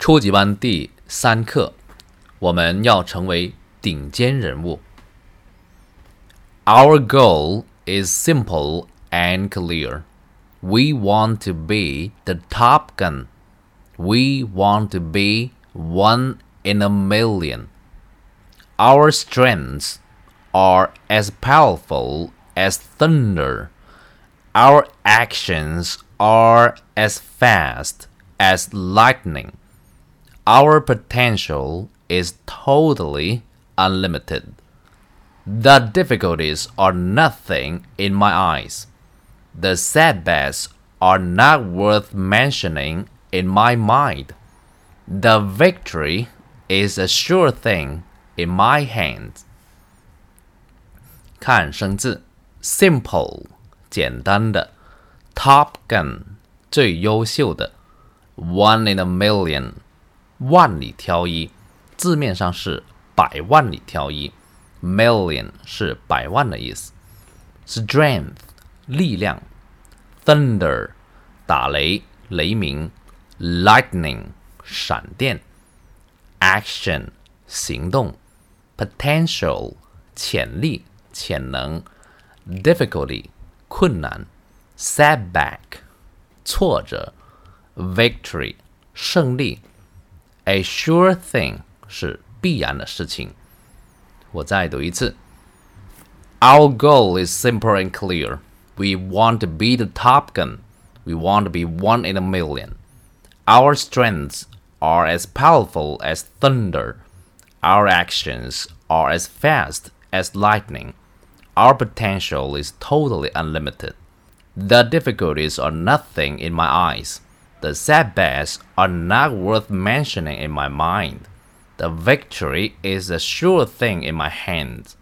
初级班第三课，我们要成为顶尖人物。Our goal is simple and clear. We want to be the top gun. We want to be one in a million. Our strengths are as powerful as thunder. Our actions are as fast as lightning. Our potential is totally unlimited. The difficulties are nothing in my eyes. The setbacks are not worth mentioning in my mind. The victory is a sure thing in my hands. 看生字，simple 简单的，Top Gun 最优秀的，One in a million 万里挑一，字面上是百万里挑一，million 是百万的意思。Strength 力量，Thunder 打雷雷鸣，Lightning 闪电，Action 行动，Potential 潜力。潜能，difficulty 困难，setback 挫折，victory 胜利 ，a sure thing 是必然的事情。我再读一次。Our goal is simple and clear. We want to be the top gun. We want to be one in a million. Our strengths are as powerful as thunder. Our actions are as fast as lightning. Our potential is totally unlimited. The difficulties are nothing in my eyes. The setbacks are not worth mentioning in my mind. The victory is a sure thing in my hands.